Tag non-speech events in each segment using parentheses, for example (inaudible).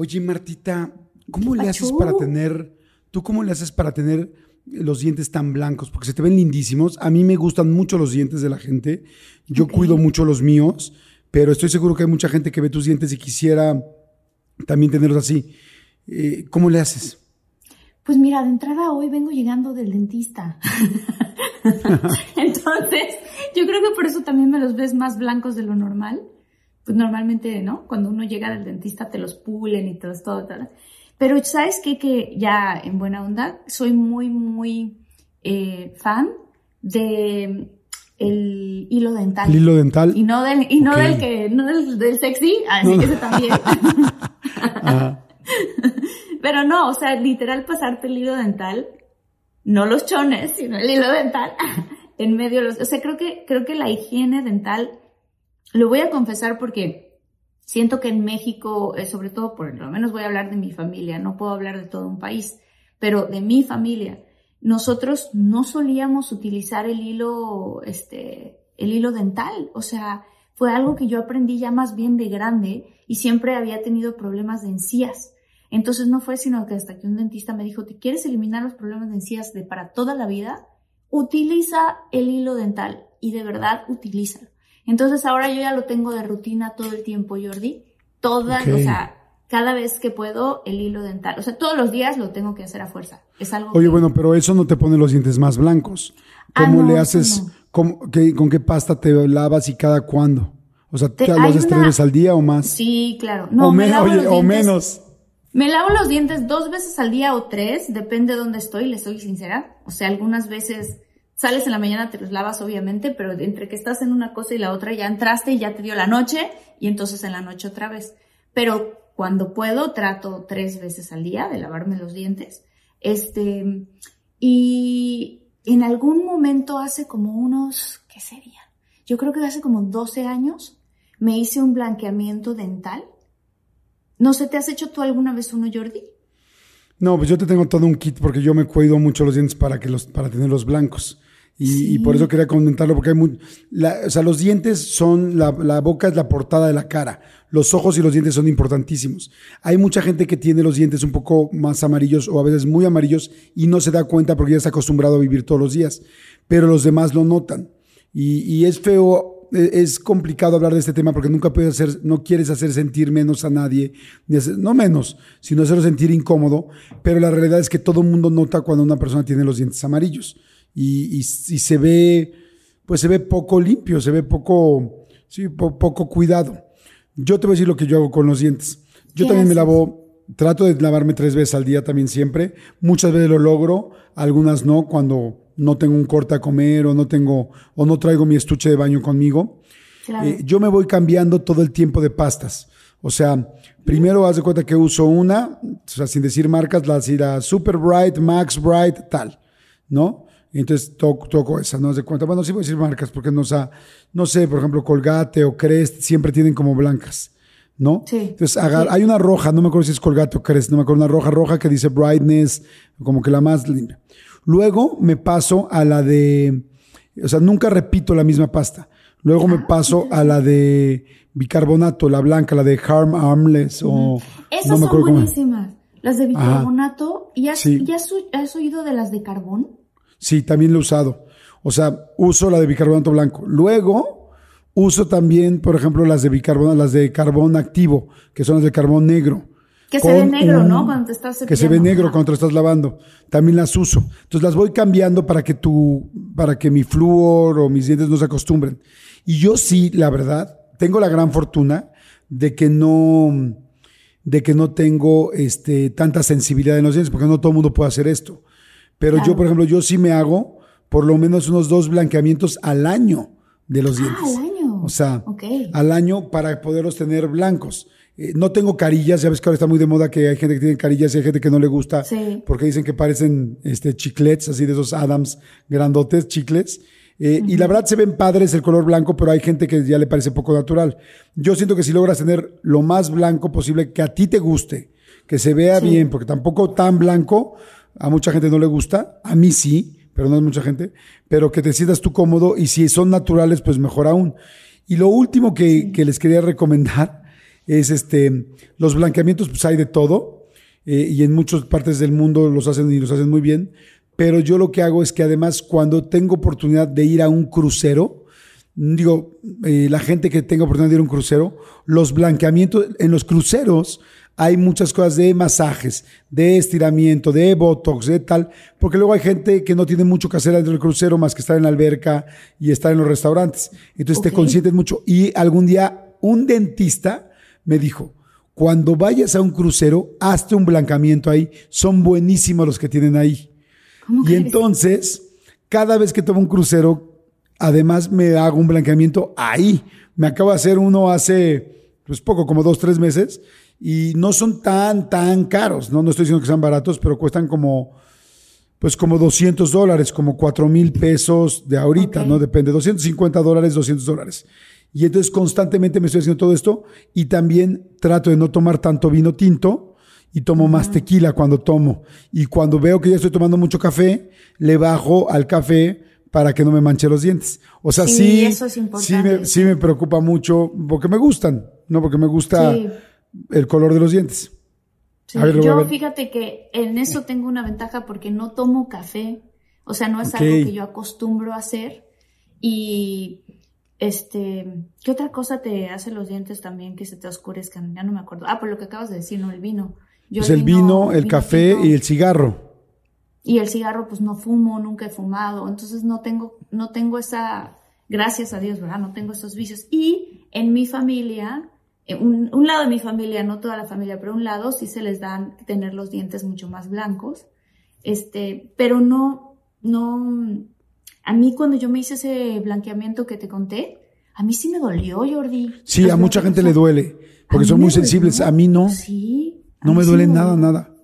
Oye, Martita, ¿cómo le haces para tener, tú cómo le haces para tener los dientes tan blancos? Porque se te ven lindísimos. A mí me gustan mucho los dientes de la gente. Yo cuido mucho los míos, pero estoy seguro que hay mucha gente que ve tus dientes y quisiera también tenerlos así. Eh, ¿Cómo le haces? Pues mira, de entrada hoy vengo llegando del dentista. (laughs) Entonces, yo creo que por eso también me los ves más blancos de lo normal. Pues normalmente, ¿no? Cuando uno llega del dentista te los pulen y todo, todo, todo. Pero ¿sabes qué? Que ya en buena onda, soy muy, muy eh, fan de el hilo dental. El hilo dental. Y no del, y no del que, no del, sexy, así que ese también. (laughs) (laughs) Pero no, o sea, literal pasarte el hilo dental, no los chones, sino el hilo dental (laughs) en medio de los, o sea, creo que, creo que la higiene dental, lo voy a confesar porque siento que en México, eh, sobre todo por lo menos voy a hablar de mi familia, no puedo hablar de todo un país, pero de mi familia, nosotros no solíamos utilizar el hilo, este, el hilo dental, o sea, fue algo que yo aprendí ya más bien de grande y siempre había tenido problemas de encías. Entonces no fue sino que hasta que un dentista me dijo, ¿te quieres eliminar los problemas de encías de para toda la vida? Utiliza el hilo dental y de verdad utilízalo. Entonces ahora yo ya lo tengo de rutina todo el tiempo, Jordi. Toda, o sea, cada vez que puedo el hilo dental. O sea, todos los días lo tengo que hacer a fuerza. Es algo Oye, bueno, pero eso no te pone los dientes más blancos. Ah, ¿Cómo le haces? ¿Con qué pasta te lavas y cada cuándo? O sea, ¿te, ¿lo haces tres veces al día o más? Sí, claro. No, o, o menos. Me lavo los dientes dos veces al día o tres, depende de dónde estoy, le soy sincera. O sea, algunas veces sales en la mañana, te los lavas obviamente, pero entre que estás en una cosa y la otra ya entraste y ya te dio la noche y entonces en la noche otra vez. Pero cuando puedo trato tres veces al día de lavarme los dientes. Este, y en algún momento hace como unos, ¿qué sería? Yo creo que hace como 12 años me hice un blanqueamiento dental ¿No se te has hecho tú alguna vez uno, Jordi? No, pues yo te tengo todo un kit porque yo me cuido mucho los dientes para, que los, para tenerlos blancos. Y, por eso quería comentarlo, porque hay muy, o sea, los dientes son, la, la, boca es la portada de la cara, los ojos y los dientes son importantísimos. Hay mucha gente que tiene los dientes un poco más amarillos o a veces muy amarillos y no se da cuenta porque ya está acostumbrado a vivir todos los días, pero los demás lo notan. Y, y es feo e, es complicado hablar de este tema porque nunca puedes hacer, no quieres hacer sentir menos a nadie, no menos, sino hacerlo sentir incómodo, pero la realidad es que todo el mundo nota cuando una persona tiene los dientes amarillos y, se ve, pues se ve poco limpio, se ve poco, sí, poco cuidado. Yo te voy a decir lo que yo hago con los dientes. Yo también me lavo, trato de lavarme tres veces al día también siempre. Muchas veces lo logro, algunas no, cuando no tengo un corte a comer o no tengo o no traigo mi estuche de baño conmigo. Eh, yo me voy cambiando todo el tiempo de pastas. O sea, primero haz de cuenta que uso una, o sea, sin decir marcas, la, Super Bright, Max Bright, tal, ¿no? Entonces toco, toco esa, no de cuenta. Bueno, sí voy a decir marcas porque no, o no sé, por ejemplo, Colgate o Crest siempre tienen como blancas. ¿no? Sí. Entonces, hay una roja, no me acuerdo si es Colgate o Crest, no me acuerdo, una roja roja que dice Brightness, como que la más limpia. Luego me paso a la de, o sea, nunca repito la misma pasta. Luego me ah, paso a la de bicarbonato, la blanca, la de Harm Armless o... Esas son buenísimas. Las de bicarbonato. ¿Y has, has, oído de las de carbón? Sí, también lo he usado. O sea, uso la de bicarbonato blanco. Luego uso también, por ejemplo, las de bicarbonato, las de carbón activo, que son las de carbón negro. Que se ve negro, ¿no? Cuando te estás Que se ve negro cuando te estás lavando. También las uso. Entonces las voy cambiando para que tu, para que mi flúor o mis dientes no se acostumbren. Y yo sí, la verdad, tengo la gran fortuna de que no, de que no tengo este, tanta sensibilidad en los dientes, porque no todo el mundo puede hacer esto. Pero yo, por ejemplo, yo sí me hago por lo menos unos dos blanqueamientos al año de los ah, dientes. al año. O sea, al año para poderlos tener blancos. Eh, no tengo carillas, ya ves que ahora está muy de moda que hay gente que tiene carillas y hay gente que no le gusta porque dicen que parecen este, chiclets, así de esos Adams grandotes, chiclets. Eh, y la verdad se ven padres el color blanco, pero hay gente que ya le parece poco natural. Yo siento que si logras tener lo más blanco posible, que a ti te guste, que se vea bien, porque tampoco tan blanco, a mucha gente no le gusta, a mí sí, pero no es mucha gente, pero que te sientas tú cómodo y si son naturales, pues mejor aún. Y lo último que, que les quería recomendar es este, los blanqueamientos, pues hay de todo, eh, y en muchas partes del mundo los hacen y los hacen muy bien, pero yo lo que hago es que además cuando tengo oportunidad de ir a un crucero, digo, eh, la gente que tenga oportunidad de ir a un crucero, los blanqueamientos en los cruceros hay muchas cosas de masajes, de estiramiento, de botox, de tal, porque luego hay gente que no tiene mucho que hacer dentro del crucero más que estar en la alberca y estar en los restaurantes. Entonces te consienten mucho. Y algún día un dentista me dijo, cuando vayas a un crucero, hazte un blancamiento ahí. Son buenísimos los que tienen ahí. y entonces, cada vez que tomo un crucero, además me hago un blanqueamiento ahí. Me acabo de hacer uno hace, pues poco, como dos, tres meses y no son tan, tan caros, ¿no? No estoy diciendo que sean baratos, pero cuestan como, pues como 200 dólares, como 4 mil pesos de ahorita, ¿no? Depende, 250 dólares, 200 dólares. Y entonces constantemente me estoy haciendo todo esto y también trato de no tomar tanto vino tinto y tomo más tequila cuando tomo. Y cuando veo que ya estoy tomando mucho café, le bajo al café para que no me manche los dientes. O sea, sí, sí, me, sí me preocupa mucho porque me gustan, ¿no? Porque me gusta el color de los dientes. yo fíjate que en eso tengo una ventaja porque no tomo café, o sea, no es algo que yo acostumbro a hacer. Y este, ¿qué otra cosa te hace los dientes también que se te oscurezcan? Ya no me acuerdo. Ah, por lo que acabas de decir, no, el vino. Yo pues el vino, el café y el cigarro. Y el cigarro, pues no fumo, nunca he fumado, entonces no tengo, no tengo esa, gracias a Dios, ¿verdad? No tengo esos vicios. Y en mi familia, eh, un, lado de mi familia, no toda la familia, pero un lado sí se les dan tener los dientes mucho más blancos. Este, pero no, no, a mí cuando yo me hice ese blanqueamiento que te conté, a mí sí me dolió, Jordi. Sí, a mucha gente le duele, porque son muy sensibles. A mí no. Sí. No me duele nada, nada.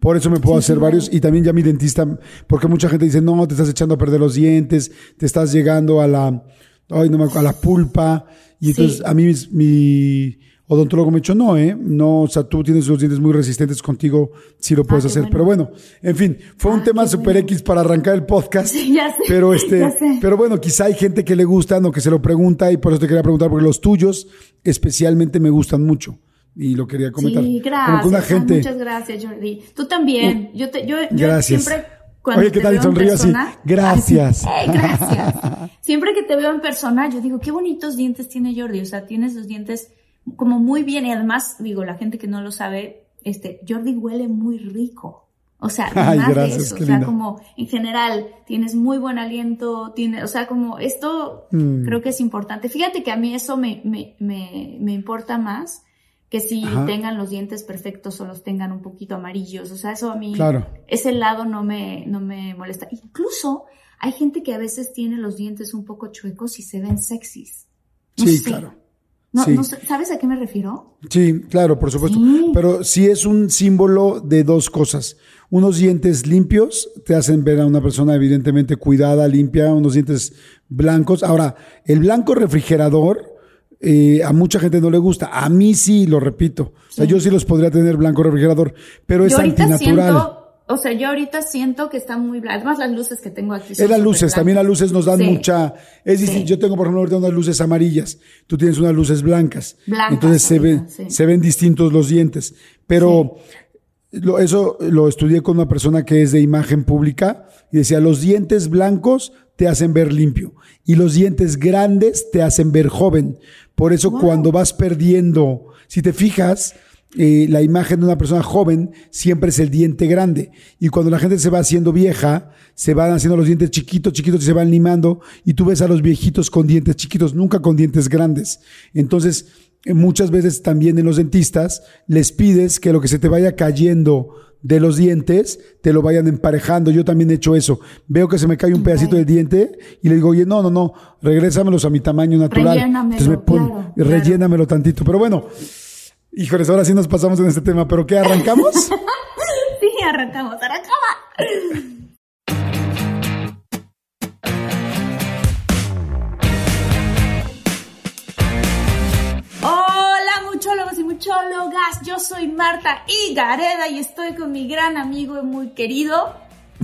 Por eso me puedo hacer varios. Y también ya mi dentista, porque mucha gente dice, no, te estás echando a perder los dientes, te estás llegando a la, ay, no me a la pulpa. Y entonces a mí mi odontólogo me ha dicho, no, ¿eh? No, o sea, tú tienes los dientes muy resistentes contigo, sí lo puedes ah, hacer. Pero bueno, en fin, fue un ah, tema super X para arrancar el podcast. Sí, ya sé, pero este, pero bueno, quizá hay gente que le gustan o que se lo pregunta y por eso te quería preguntar, porque los tuyos especialmente me gustan mucho. Y lo quería comentar. Sí, gracias. gente... Muchas gracias, Jordi. Tú también. Yo, te, yo, yo siempre Oye, ¿qué tal? Sonrío así. Gracias. gracias. (laughs) Siempre que te veo en persona, yo digo, qué bonitos dientes tiene Jordi. O sea, tienes los dientes como muy bien y además, digo, la gente que no lo sabe, este, Jordi huele muy rico. O sea, (laughs) además de eso, o sea, como en general tienes muy buen aliento, tiene, o sea, como esto mm. creo que es importante. Fíjate que a mí eso me, me, me, me importa más que si tengan los dientes perfectos o los tengan un poquito amarillos. O sea, eso a mí, ese lado no me, no me molesta. Incluso hay gente que a veces tiene los dientes un poco chuecos y se ven sexys. sí, claro. ¿Sabes a qué me refiero? Sí, claro, por supuesto. Pero sí es un símbolo de dos cosas. Unos dientes limpios te hacen ver a una persona evidentemente cuidada, limpia, unos dientes blancos. Ahora, el blanco refrigerador eh, a mucha gente no le gusta. A mí sí, lo repito. O sea, yo sí los podría tener blanco refrigerador, pero es antinatural. o sea, yo ahorita siento que están muy blancas. Además, las luces que tengo aquí. es las luces, también las luces nos dan mucha. Es decir, yo tengo, por ejemplo, ahorita unas luces amarillas. Tú tienes unas luces blancas. Blancas. Entonces se ven, se ven distintos los dientes. Pero eso lo estudié con una persona que es de imagen pública y decía, los dientes blancos te hacen ver limpio y los dientes grandes te hacen ver joven. Por eso cuando vas perdiendo, si te fijas, eh, la imagen de una persona joven siempre es el diente grande. Y cuando la gente se va haciendo vieja, se van haciendo los dientes chiquitos, chiquitos y se van limando. Y tú ves a los viejitos con dientes chiquitos, nunca con dientes grandes. Entonces, eh, muchas veces también en los dentistas les pides que lo que se te vaya cayendo de los dientes te lo vayan emparejando. Yo también he hecho eso. Veo que se me cae un pedacito del diente y le digo, oye, no, no, no, regrésamelos a mi tamaño natural. Entonces me pon, rellénamelo tantito. Pero bueno, híjoles, ahora sí nos pasamos en este tema. ¿Pero qué, arrancamos? (laughs) sí, arrancamos, arrancamos. Muchólogas, yo soy Marta Gareda y estoy con mi gran amigo y muy querido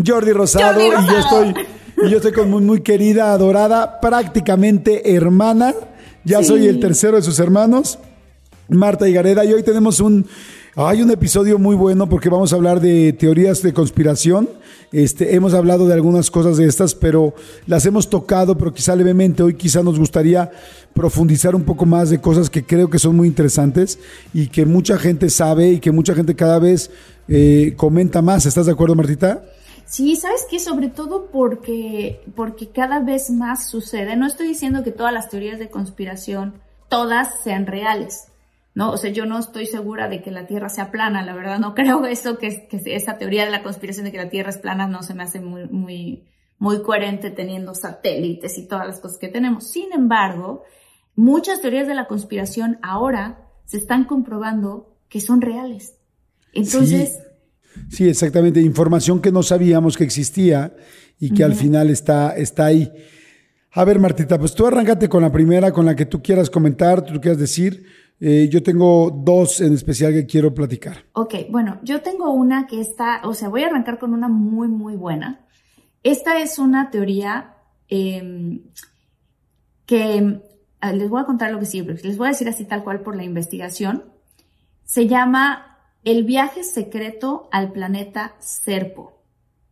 Jordi Rosado, y yo estoy y yo estoy con muy muy querida, adorada, prácticamente hermana. Ya soy el tercero de sus hermanos. Marta Higareda y hoy tenemos un hay un episodio muy bueno porque vamos a hablar de teorías de conspiración. Este, hemos hablado de algunas cosas de estas, pero las hemos tocado, pero quizá levemente. Hoy quizá nos gustaría profundizar un poco más de cosas que creo que son muy interesantes y que mucha gente sabe y que mucha gente cada vez eh, comenta más. ¿Estás de acuerdo, Martita? Sí, sabes que sobre todo porque, porque cada vez más sucede. No estoy diciendo que todas las teorías de conspiración, todas sean reales ¿no? O sea, yo no estoy segura de que la Tierra sea plana, la verdad, no creo eso, que, que esa teoría de la conspiración de que la Tierra es plana no se me hace muy, muy, muy coherente teniendo satélites y todas las cosas que tenemos. Sin embargo, muchas teorías de la conspiración ahora se están comprobando que son reales. Entonces... Sí, exactamente, información que no sabíamos que existía y que al final está, está ahí. A ver, Martita, pues tú arráncate con la primera, con la que tú quieras comentar, tú quieras decir. Eh, yo tengo dos en especial que quiero platicar. Ok, bueno, yo tengo una que está, o sea, voy a arrancar con una muy, muy buena. Esta es una teoría em, que ah, les voy a contar lo que sí, les voy a decir así tal cual por la investigación. Se llama El viaje secreto al planeta Serpo.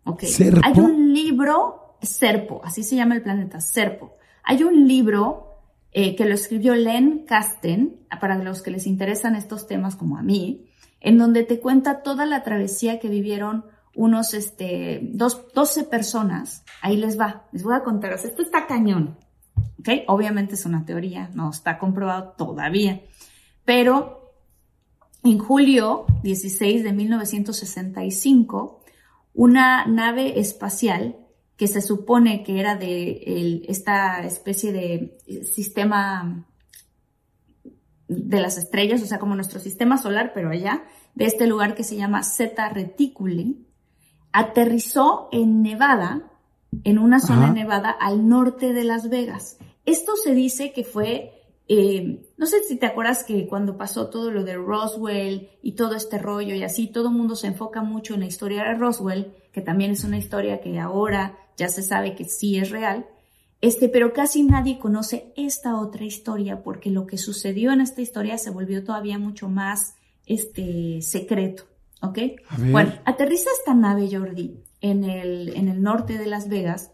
Ok. Hay un libro, Serpo, así se llama el planeta, Serpo. Hay un libro eh, que lo escribió Len Kasten, para los que les interesan estos temas como a mí, en donde te cuenta toda la travesía que vivieron unos, este, dos, 12 personas. Ahí les va, les voy a contar. esto está cañón. ¿Ok? Obviamente es una teoría, no está comprobado todavía. Pero en julio 16 de 1965, una nave espacial que se supone que era de esta especie de sistema de las estrellas, o sea, como nuestro sistema solar, pero allá, de este lugar que se llama Zeta Reticuli, aterrizó en Nevada, en una zona Nevada al norte de Las Vegas. Esto se dice que fue eh, no sé si te acuerdas que cuando pasó todo lo de Roswell y todo este rollo y así, todo el mundo se enfoca mucho en la historia de Roswell, que también es una historia que ahora ya se sabe que sí es real, este, pero casi nadie conoce esta otra historia porque lo que sucedió en esta historia se volvió todavía mucho más este, secreto, ¿ok? Bueno, aterriza esta nave Jordi en el, en el norte de Las Vegas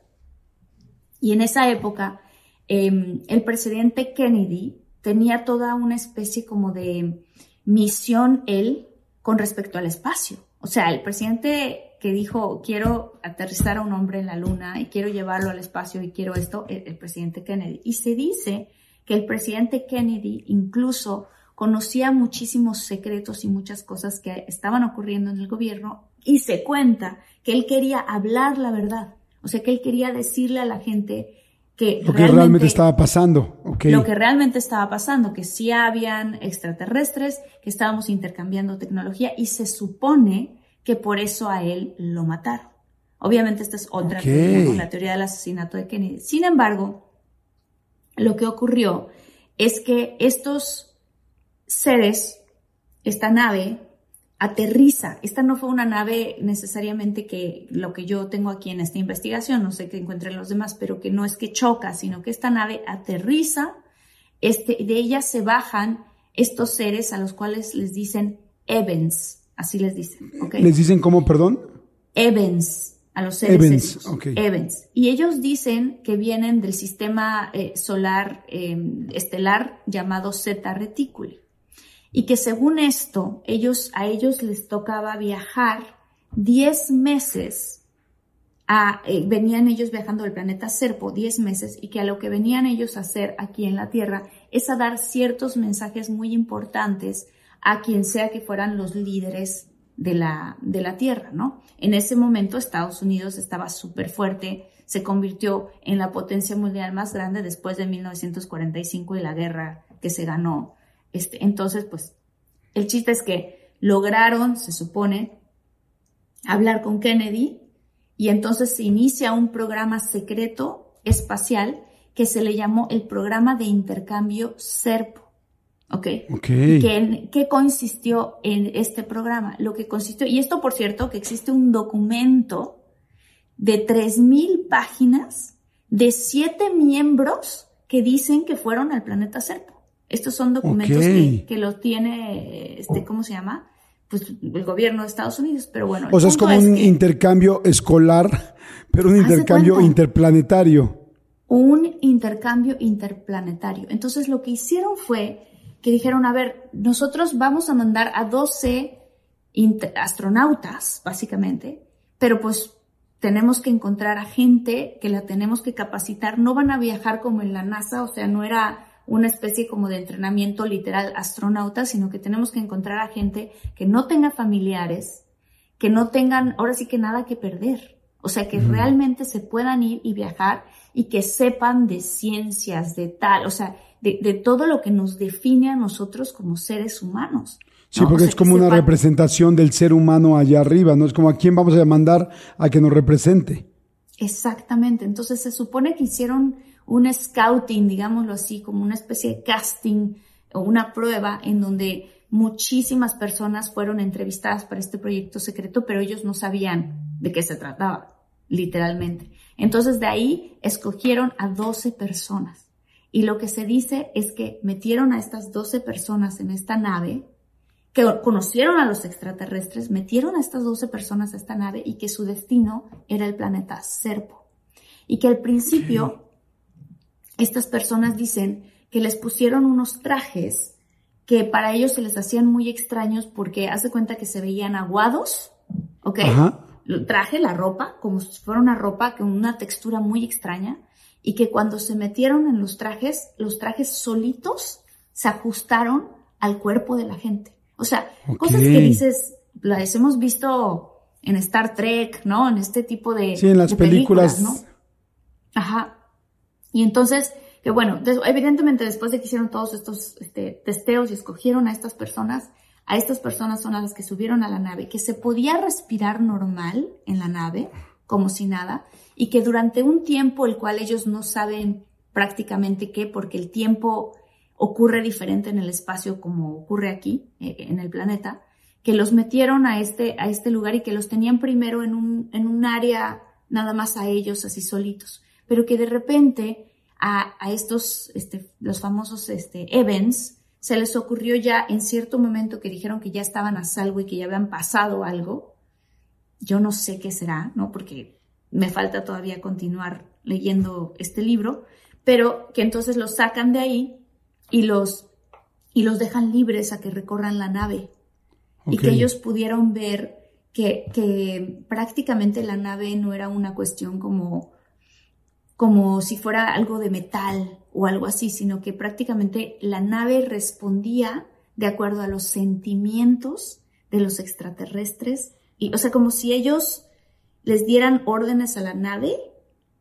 y en esa época Em, el presidente Kennedy tenía toda una especie como de misión él con respecto al espacio. O sea, el presidente que dijo, quiero aterrizar a un hombre en la luna y quiero llevarlo al espacio y quiero esto, el, el presidente Kennedy. Y se dice que el presidente Kennedy incluso conocía muchísimos secretos y muchas cosas que estaban ocurriendo en el gobierno y se cuenta que él quería hablar la verdad. O sea, que él quería decirle a la gente lo que realmente, estaba pasando. Lo que realmente estaba pasando, que sí habían extraterrestres, que estábamos intercambiando tecnología y se supone que por eso a él lo mataron. Obviamente esta es otra teoría, la teoría del asesinato de Kennedy. Sin embargo, lo que ocurrió es que estos seres, esta nave, aterriza. Esta no fue una nave necesariamente que lo que yo tengo aquí en esta investigación, no sé qué encuentren los demás, pero que no es que choca, sino que esta nave aterriza, este, de ella se bajan estos seres a los cuales les dicen Evans, así les dicen. ¿Les dicen cómo, perdón? Evans. A los seres Evans, Evans. Y ellos dicen que vienen del sistema eh, solar eh, estelar llamado Zeta Reticuli y que según esto, ellos, a ellos les tocaba viajar 10 meses a, eh, venían ellos viajando del planeta Serpo 10 meses y que a lo que venían ellos a hacer aquí en la Tierra es a dar ciertos mensajes muy importantes a quien sea que fueran los líderes de la, de la Tierra, ¿no? En ese momento Estados Unidos estaba súper fuerte, se convirtió en la potencia mundial más grande después de 1945 y la guerra que se ganó este, entonces, pues, el chiste es que lograron, se supone, hablar con Kennedy y entonces se inicia un programa secreto espacial que se le llamó el programa de intercambio SERPO. ¿Ok? okay. ¿Qué, ¿Qué consistió en este programa? Lo que consistió, y esto por cierto, que existe un documento de 3.000 páginas de siete miembros que dicen que fueron al planeta Serpo. Estos son documentos que, que los tiene, este, ¿cómo se llama? Pues el gobierno de Estados Unidos, pero bueno. O sea, es como un intercambio escolar, (laughs) pero un intercambio interplanetario. Un intercambio interplanetario. Entonces lo que hicieron fue que dijeron, a ver, nosotros vamos a mandar a 12 astronautas, básicamente, pero pues tenemos que encontrar a gente que la tenemos que capacitar. No van a viajar como en la NASA, o sea, no era una especie como de entrenamiento literal astronauta, sino que tenemos que encontrar a gente que no tenga familiares, que no tengan ahora sí que nada que perder. O sea, que realmente se puedan ir y viajar y que sepan de ciencias, de tal, o sea, de, de todo lo que nos define a nosotros como seres humanos. Sí, porque es como una representación del ser humano allá arriba, ¿no? Es como a quién vamos a mandar a que nos represente. Exactamente. Entonces se supone que hicieron un scouting, digámoslo así, como una especie de casting o una prueba en donde muchísimas personas fueron entrevistadas para este proyecto secreto, pero ellos no sabían de qué se trataba, literalmente. Entonces de ahí escogieron a 12 personas. Y lo que se dice es que metieron a estas 12 personas en esta nave, que conocieron a los extraterrestres, metieron a estas 12 personas a esta nave y que su destino era el planeta Serpo. Y que al principio estas personas dicen que les pusieron unos trajes que para ellos se les hacían muy extraños porque hace cuenta que se veían aguados, ¿ok? El traje, la ropa, como si fuera una ropa con una textura muy extraña y que cuando se metieron en los trajes, los trajes solitos se ajustaron al cuerpo de la gente. O sea, cosas que dices, las hemos visto en Star Trek, ¿no? En este tipo de. Sí, en las películas, ¿no? Ajá. Y entonces, que bueno, evidentemente después de que hicieron todos estos este, testeos y escogieron a estas personas, a estas personas son a las que subieron a la nave, que se podía respirar normal en la nave, como si nada, y que durante un tiempo el cual ellos no saben prácticamente qué, porque el tiempo ocurre diferente en el espacio como ocurre aquí, eh, en el planeta, que los metieron a este, a este lugar y que los tenían primero en un, en un área nada más a ellos, así solitos, pero que de repente a, a estos, este, los famosos este, Evans, se les ocurrió ya en cierto momento que dijeron que ya estaban a salvo y que ya habían pasado algo. Yo no sé qué será, ¿no? Porque me falta todavía continuar leyendo este libro, pero que entonces los sacan de ahí y los, y los dejan libres a que recorran la nave. Y que ellos pudieron ver que, que, prácticamente la nave no era una cuestión como, como si fuera algo de metal o algo así, sino que prácticamente la nave respondía de acuerdo a los sentimientos de los extraterrestres. Y, o sea, como si ellos les dieran órdenes a la nave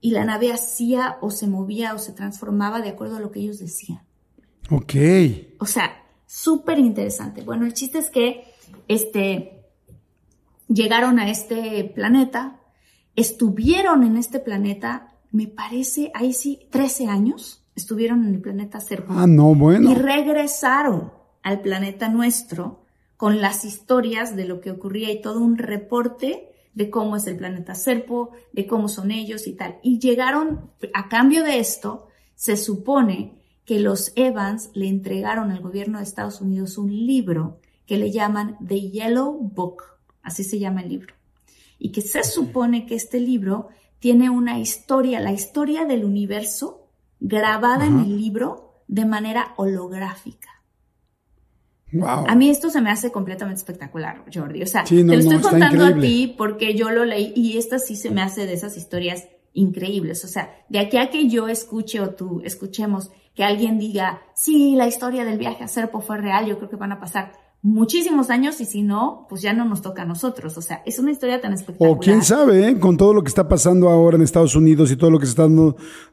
y la nave hacía o se movía o se transformaba de acuerdo a lo que ellos decían. Ok. O sea, súper interesante. Bueno, el chiste es que este, llegaron a este planeta, estuvieron en este planeta, me parece, ahí sí, 13 años estuvieron en el planeta Serpo. Ah, no, bueno. Y regresaron al planeta nuestro con las historias de lo que ocurría y todo un reporte de cómo es el planeta Serpo, de cómo son ellos y tal. Y llegaron, a cambio de esto, se supone que los Evans le entregaron al gobierno de Estados Unidos un libro que le llaman The Yellow Book, así se llama el libro, y que se supone que este libro tiene una historia, la historia del universo grabada en el libro de manera holográfica. A mí esto se me hace completamente espectacular, Jordi. O sea, te lo estoy contando a ti porque yo lo leí y esta sí se me hace de esas historias increíbles. O sea, de aquí a que yo escuche o tú escuchemos que alguien diga, sí, la historia del viaje a Serpo fue real, yo creo que van a pasar muchísimos años y si no, pues ya no nos toca a nosotros. O sea, es una historia tan espectacular. O quién sabe, ¿eh? con todo lo que está pasando ahora en Estados Unidos y todo lo que se está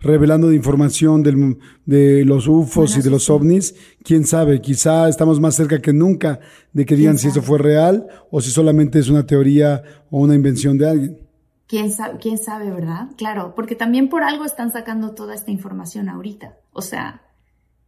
revelando de información del, de los UFOs y de los ovnis, quién sabe, quizá estamos más cerca que nunca de que digan si eso fue real o si solamente es una teoría o una invención de alguien. ¿Quién sabe, quién sabe, verdad? Claro, porque también por algo están sacando toda esta información ahorita. O sea,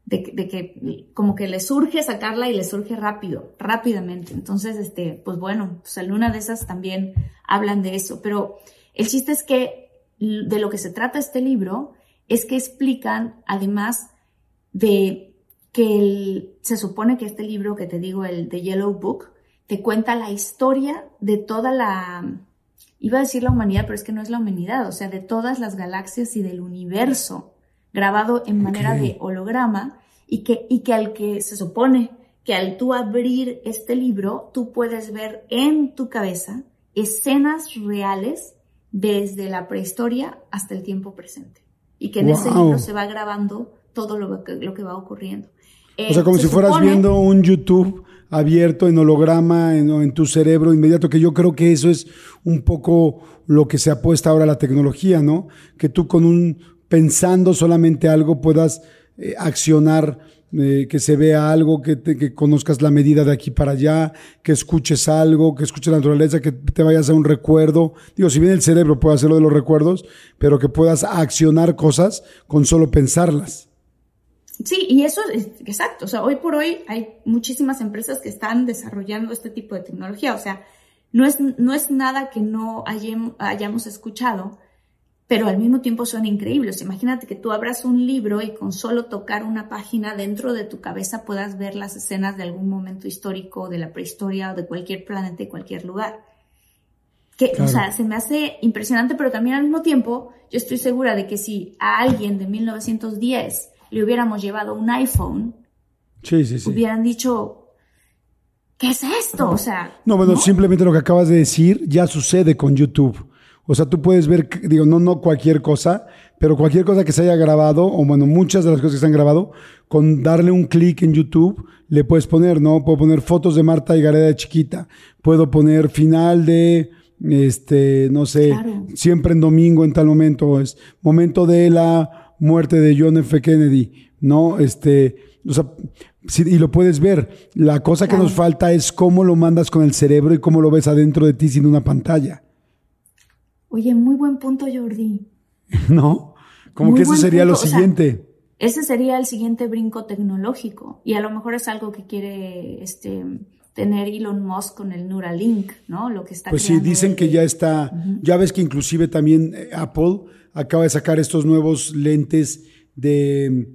de, que como que le surge sacarla y le surge rápido, rápidamente. Entonces, este, pues bueno, pues en una de esas también hablan de eso. Pero el chiste es que de lo que se trata este libro es que explican, además de que se supone que este libro que te digo, el The Yellow Book, te cuenta la historia de toda la, iba a decir la humanidad, pero es que no es la humanidad, o sea, de todas las galaxias y del universo, grabado en manera de holograma, y que, y que al que se supone que al tú abrir este libro, tú puedes ver en tu cabeza escenas reales desde la prehistoria hasta el tiempo presente. Y que en ese libro se va grabando todo lo que, lo que va ocurriendo. o sea, como si fueras viendo un YouTube abierto en holograma en, en, tu cerebro inmediato, que yo creo que eso es un poco lo que se apuesta ahora a la tecnología, ¿no? Que tú con un, pensando solamente algo puedas eh, accionar, eh, que se vea algo, que, que, conozcas la medida de aquí para allá, que escuches algo, que escuches la naturaleza, que te vayas a un recuerdo. Digo, si bien el cerebro puede hacerlo de los recuerdos, pero que puedas accionar cosas con solo pensarlas. Sí, y eso es exacto. O sea, hoy por hoy hay muchísimas empresas que están desarrollando este tipo de tecnología. O sea, no es, no es nada que no hayamos escuchado, pero al mismo tiempo son increíbles. Imagínate que tú abras un libro y con solo tocar una página dentro de tu cabeza puedas ver las escenas de algún momento histórico, de la prehistoria o de cualquier planeta y cualquier lugar. Que, o sea, se me hace impresionante, pero también al mismo tiempo yo estoy segura de que si a alguien de 1910 le hubiéramos llevado un iPhone, hubieran dicho, ¿qué es esto? O sea. No, bueno, simplemente lo que acabas de decir ya sucede con YouTube. O sea, tú puedes ver, digo, no, no cualquier cosa, pero cualquier cosa que se haya grabado, o bueno, muchas de las cosas que se han grabado, con darle un clic en YouTube, le puedes poner, ¿no? Puedo poner fotos de Marta y Gareda de chiquita. Puedo poner final de, este, no sé, siempre en domingo en tal momento, es momento de la muerte de John F. Kennedy, ¿no? Este, o sea, y lo puedes ver. La cosa que nos falta es cómo lo mandas con el cerebro y cómo lo ves adentro de ti sin una pantalla. Oye, muy buen punto, Jordi. (laughs) ¿No? Como que ese sería lo siguiente. ese sería el siguiente brinco tecnológico. Y a lo mejor es algo que quiere este, tener Elon Musk con el Neuralink, ¿no? Lo que está Pues sí, dicen que ya está. Ya ves que inclusive también eh, Apple acaba de sacar estos nuevos lentes de,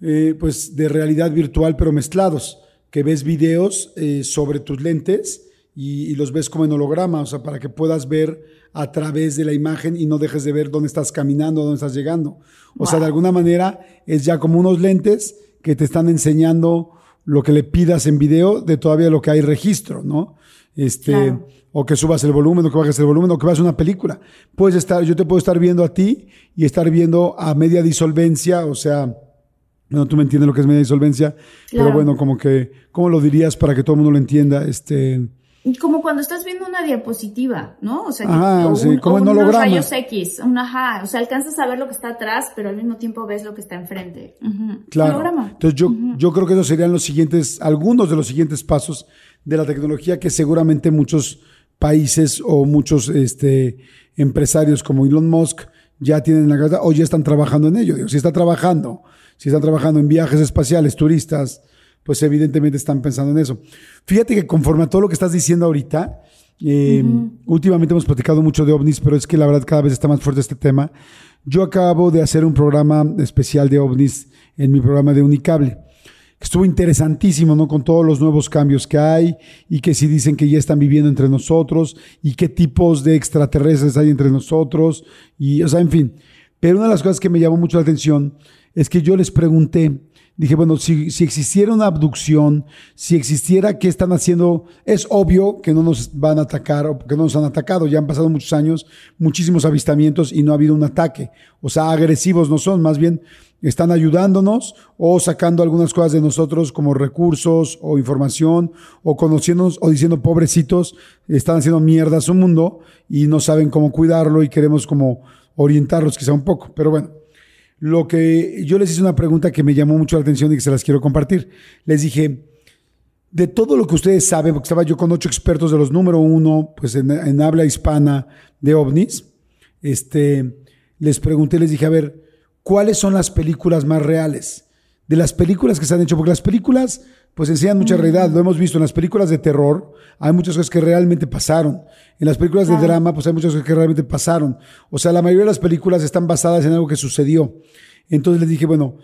eh, pues de realidad virtual, pero mezclados. Que ves videos eh, sobre tus lentes y, los ves como en holograma, o sea, para que puedas ver a través de la imagen y no dejes de ver dónde estás caminando, dónde estás llegando. O sea, de alguna manera es ya como unos lentes que te están enseñando lo que le pidas en video de todavía lo que hay registro, ¿no? Este, o que subas el volumen, o que bajes el volumen, o que veas una película. Puedes estar, yo te puedo estar viendo a ti y estar viendo a media disolvencia, o sea, no, tú me entiendes lo que es media disolvencia, pero bueno, como que, ¿cómo lo dirías para que todo el mundo lo entienda? Este, como cuando estás viendo una diapositiva, ¿no? O sea, como en unos rayos X, un ajá, o sea, alcanzas a ver lo que está atrás, pero al mismo tiempo ves lo que está enfrente. Claro. Entonces yo, yo creo que esos serían los siguientes, algunos de los siguientes pasos de la tecnología que seguramente muchos países o muchos este, empresarios como Elon Musk ya tienen en la cabeza o ya están trabajando en ello. Digo, si está trabajando, si están trabajando en viajes espaciales, turistas, pues evidentemente están pensando en eso. Fíjate que conforme a todo lo que estás diciendo ahorita, eh, últimamente hemos platicado mucho de ovnis, pero es que la verdad cada vez está más fuerte este tema. Yo acabo de hacer un programa especial de ovnis en mi programa de Unicable. Estuvo interesantísimo, ¿no? Con todos los nuevos cambios que hay y que si dicen que ya están viviendo entre nosotros y qué tipos de extraterrestres hay entre nosotros y, o sea, en fin. Pero una de las cosas que me llamó mucho la atención es que yo les pregunté, dije, bueno, si, si, existiera una abducción, si existiera qué están haciendo, es obvio que no nos van a atacar o que no nos han atacado. Ya han pasado muchos años, muchísimos avistamientos y no ha habido un ataque. O sea, agresivos no son, más bien están ayudándonos o sacando algunas cosas de nosotros como recursos o información o conociéndonos o diciendo pobrecitos, están haciendo mierda a su mundo y no saben cómo cuidarlo y queremos como orientarlos quizá un poco. Pero bueno. Lo que yo les hice una pregunta que me llamó mucho la atención y que se las quiero compartir. Les dije, de todo lo que ustedes saben, porque estaba yo con ocho expertos de los número uno, pues en, habla hispana de ovnis, este, les pregunté, les dije, a ver, ¿cuáles son las películas más reales? De las películas que se han hecho, porque las películas pues enseñan mucha realidad. Lo hemos visto en las películas de terror, hay muchas cosas que realmente pasaron. En las películas de drama, pues hay muchas cosas que realmente pasaron. O sea, la mayoría de las películas están basadas en algo que sucedió. Entonces les dije, bueno,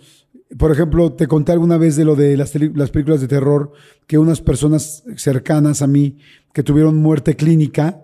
Por ejemplo, te conté alguna vez de lo de las, las películas de terror, que unas personas cercanas a mí que tuvieron muerte clínica,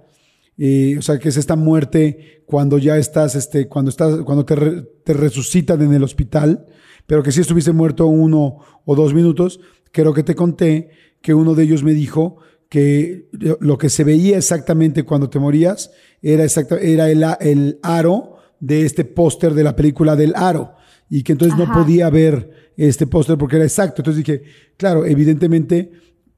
eh, o sea, que es esta muerte cuando ya estás, este, cuando estás, cuando te, te resucitan en el hospital, pero que si estuviste muerto uno o dos minutos, creo que te conté que uno de ellos me dijo que lo que se veía exactamente cuando te morías era, era el, el aro de este póster de la película del aro y que entonces no podía ver este póster porque era exacto. Entonces dije, claro, evidentemente,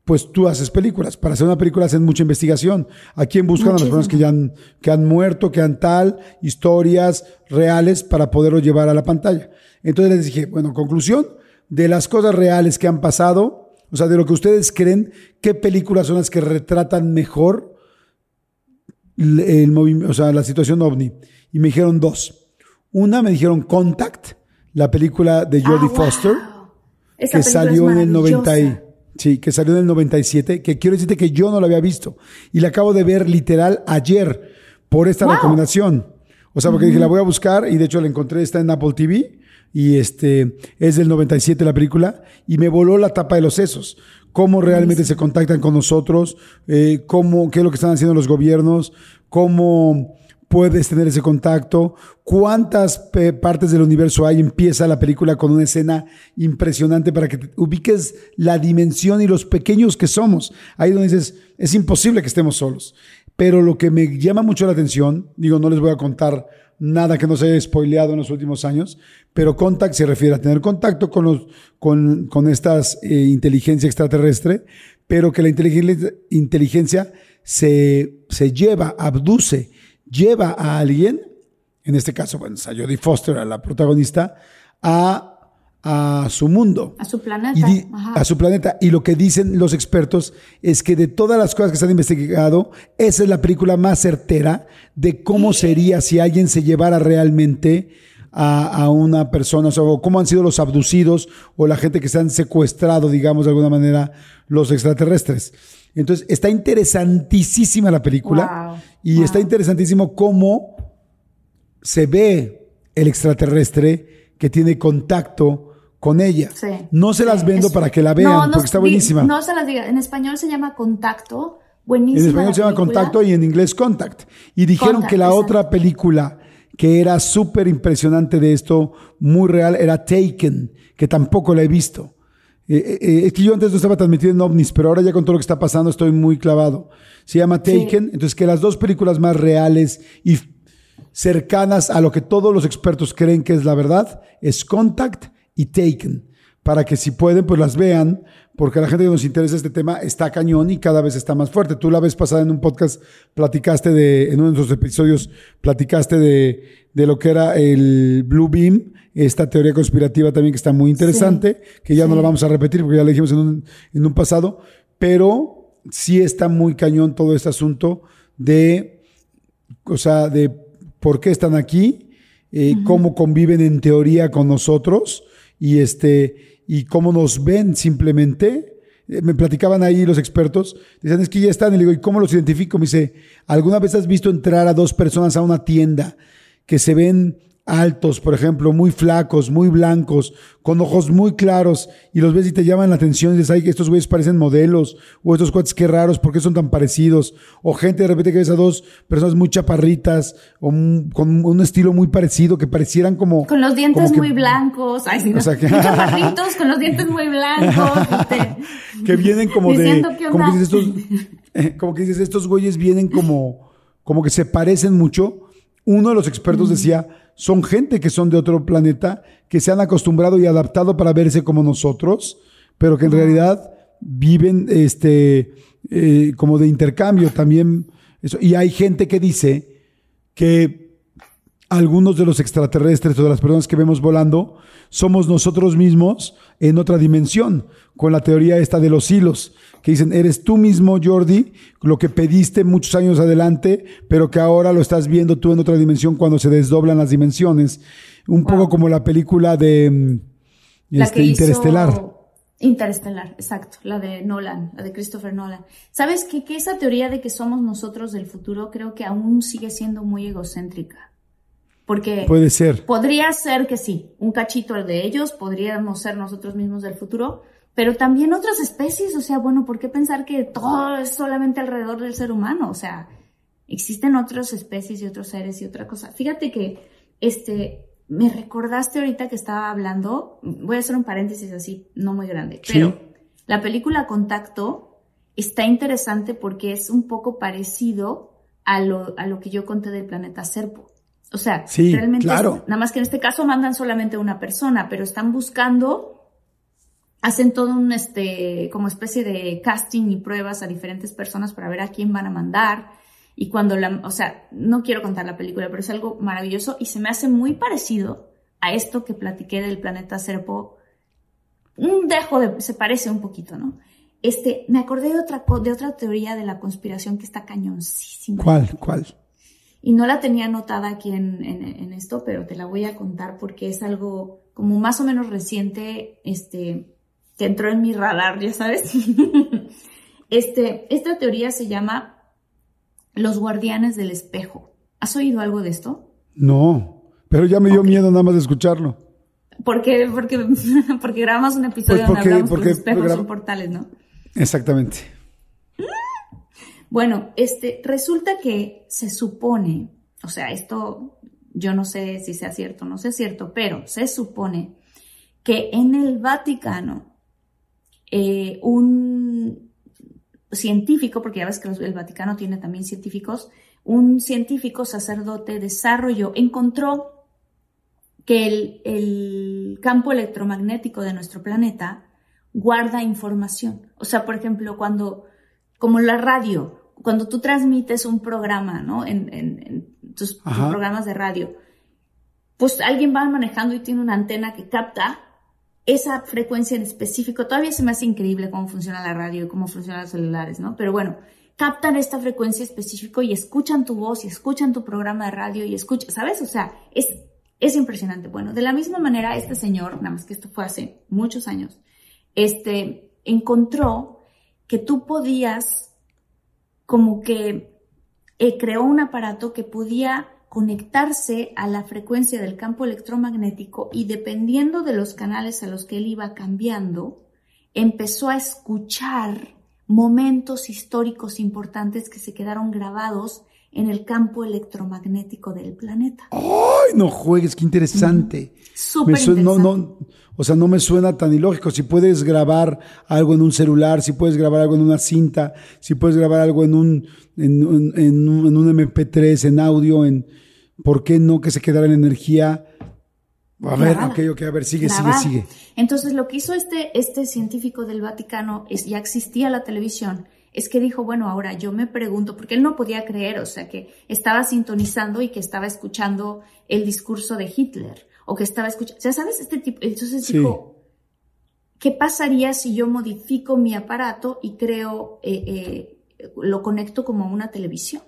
pues tú haces películas. Para hacer una película hacen mucha investigación. ¿A quién buscan a las personas que ya han, que han muerto, que han tal, historias reales para poderlo llevar a la pantalla? Entonces les dije, bueno, conclusión, de las cosas reales que han pasado, o sea, de lo que ustedes creen, ¿qué películas son las que retratan mejor el, movimiento, o sea, la situación ovni? Y me dijeron dos. Una me dijeron Contact, la película de Jodie ah, Foster, que salió en el 90 sí, que salió en el 97, que quiero decirte que yo no la había visto y la acabo de ver literal ayer por esta recomendación. O sea, porque dije, la voy a buscar y de hecho la encontré, está en Apple TV y este es del 97 la película y me voló la tapa de los sesos. Cómo realmente se contactan con nosotros, eh, cómo, qué es lo que están haciendo los gobiernos, cómo puedes tener ese contacto, cuántas partes del universo hay. Empieza la película con una escena impresionante para que te ubiques la dimensión y los pequeños que somos. Ahí donde dices, es imposible que estemos solos. Pero lo que me llama mucho la atención, digo, no les voy a contar nada que no se haya spoileado en los últimos años, pero contact se refiere a tener contacto con, con, estas eh, inteligencia extraterrestre, pero que la inteligencia, inteligencia se, se lleva, abduce, lleva a alguien, en este caso, bueno, a Jodie Foster, a la protagonista, a a su mundo. A su planeta. a su planeta. Y lo que dicen los expertos es que de todas las cosas que se han investigado, esa es la película más certera de cómo sería si alguien se llevara realmente a, una persona, o, cómo han sido los abducidos o la gente que se han secuestrado, digamos, de alguna manera, los extraterrestres. Entonces, está interesantísima la película y está interesantísimo cómo se ve el extraterrestre que tiene contacto con ella. No se las vendo para que la vean, porque está buenísima. No se las diga. En español se llama Contacto. Buenísima. En español se llama Contacto y en inglés Contact. Y dijeron que la otra película que era súper impresionante de esto, muy real, era Taken, que tampoco la he visto. Eh, eh, eh, es que yo antes no estaba transmitiendo en ovnis, pero ahora ya con todo lo que está pasando estoy muy clavado. Se llama Taken, entonces que las dos películas más reales y cercanas a lo que todos los expertos creen que es la verdad es Contact y Taken, para que si pueden, pues las vean, porque a la gente que nos interesa este tema está cañón y cada vez está más fuerte. Tú la vez pasada en un podcast platicaste de, en uno de nuestros episodios, platicaste de, de lo que era el Blue Beam, esta teoría conspirativa también que está muy interesante, que ya no la vamos a repetir porque ya la dijimos en un, en un pasado, pero sí está muy cañón todo este asunto de, o sea, de por qué están aquí, eh, cómo conviven en teoría con nosotros y este y cómo nos ven simplemente. Eh, me platicaban ahí los expertos, decían, es que ya están, y le digo, ¿y cómo los identifico? Me dice, ¿alguna vez has visto entrar a dos personas a una tienda que se ven altos, por ejemplo, muy flacos, muy blancos, con ojos muy claros, y los ves y te llaman la atención y dices, ay, estos güeyes parecen modelos, o estos cuates qué raros, ¿por qué son tan parecidos? O gente de repente que ves a dos personas muy chaparritas, o con un estilo muy parecido, que parecieran como... Con los dientes muy blancos, ay, sí, chaparritos con los dientes muy blancos. (laughs) Este, que vienen como de... Como que, dices, estos, (laughs) eh, como que dices, estos güeyes vienen como, como que se parecen mucho. Uno de los expertos decía son gente que son de otro planeta, que se han acostumbrado y adaptado para verse como nosotros, pero que en realidad viven este, eh, como de intercambio también. Eso. Y hay gente que dice que algunos de los extraterrestres o de las personas que vemos volando somos nosotros mismos en otra dimensión, con la teoría esta de los hilos que dicen, eres tú mismo, Jordi, lo que pediste muchos años adelante, pero que ahora lo estás viendo tú en otra dimensión cuando se desdoblan las dimensiones. Un poco como la película de mm, este, Interestelar. Interestelar, exacto, la de Nolan, la de Christopher Nolan. ¿Sabes qué? Que esa teoría de que somos nosotros del futuro creo que aún sigue siendo muy egocéntrica Porque Puede ser. podría ser que sí, un cachito de ellos, podríamos ser nosotros mismos del futuro, pero también otras especies, o sea, bueno, ¿por qué pensar que todo es solamente alrededor del ser humano? O sea, existen otras especies y otros seres y otra cosa. Fíjate que, este, me recordaste ahorita que estaba hablando, voy a hacer un paréntesis así, no muy grande, Sí. pero la película Contacto está interesante porque es un poco parecido a lo, a lo que yo conté del planeta Serpo. O sea, Sí, realmente, claro. es- nada más que en este caso mandan solamente una persona, pero están buscando hacen todo un este como especie de casting y pruebas a diferentes personas para ver a quién van a mandar y cuando la o sea no quiero contar la película pero es algo maravilloso y se me hace muy parecido a esto que platiqué del planeta Serpo un dejo de se parece un poquito no este me acordé de otra de otra teoría de la conspiración que está cañoncísima ¿Cuál? ¿Cuál? Y no la tenía anotada aquí en, en, en esto, pero te la voy a contar porque es algo como más o menos reciente, este, que entró en mi radar, ya sabes. (laughs) este, esta teoría se llama los guardianes del espejo. ¿Has oído algo de esto? No. Pero ya me dio miedo nada más de escucharlo. Porque, porque, (laughs) porque grabamos un episodio Pues porque- donde hablamos porque que los espejos son portales, ¿no? Exactamente. Bueno, este, resulta que se supone, o sea, esto yo no sé si sea cierto o no sea cierto, pero se supone que en el Vaticano eh, un científico, porque ya ves que el Vaticano tiene también científicos, un científico sacerdote desarrolló, encontró que el, el campo electromagnético de nuestro planeta guarda información. O sea, por ejemplo, cuando, como la radio, cuando tú transmites un programa, ¿no? En, en- en tus, programas de radio, pues alguien va manejando y tiene una antena que capta esa frecuencia en específico. Todavía se me hace increíble cómo funciona la radio y cómo funcionan los celulares, ¿no? Pero bueno, captan esta frecuencia específico y escuchan tu voz y escuchan tu programa de radio y escuchan, ¿sabes? O sea, es, es impresionante. Bueno, de la misma manera, este señor, nada más que esto fue hace muchos años, este, encontró que tú podías, como que eh, creó un aparato que podía conectarse a la frecuencia del campo electromagnético y dependiendo de los canales a los que él iba cambiando, empezó a escuchar momentos históricos importantes que se quedaron grabados en el campo electromagnético del planeta. Ay, no juegues, qué interesante. Súper suena- no, interesante. no, o sea, no me suena tan ilógico. Si puedes grabar algo en un celular, si puedes grabar algo en una cinta, si puedes grabar algo en un, en, un- en un, en un MP3, en audio, en ¿por qué no que se quedara en energía? A ver, ok, ok, a ver, sigue, sigue, sigue. Entonces, lo que hizo este, este científico del Vaticano, es, ya existía la televisión, es que dijo, bueno, ahora yo me pregunto, porque él no podía creer, o sea, que estaba sintonizando y que estaba escuchando el discurso de Hitler, o que estaba escuchando, ya sabes, este tipo, entonces Sí. dijo, ¿qué pasaría si yo modifico mi aparato y creo, eh, eh, lo conecto como a una televisión?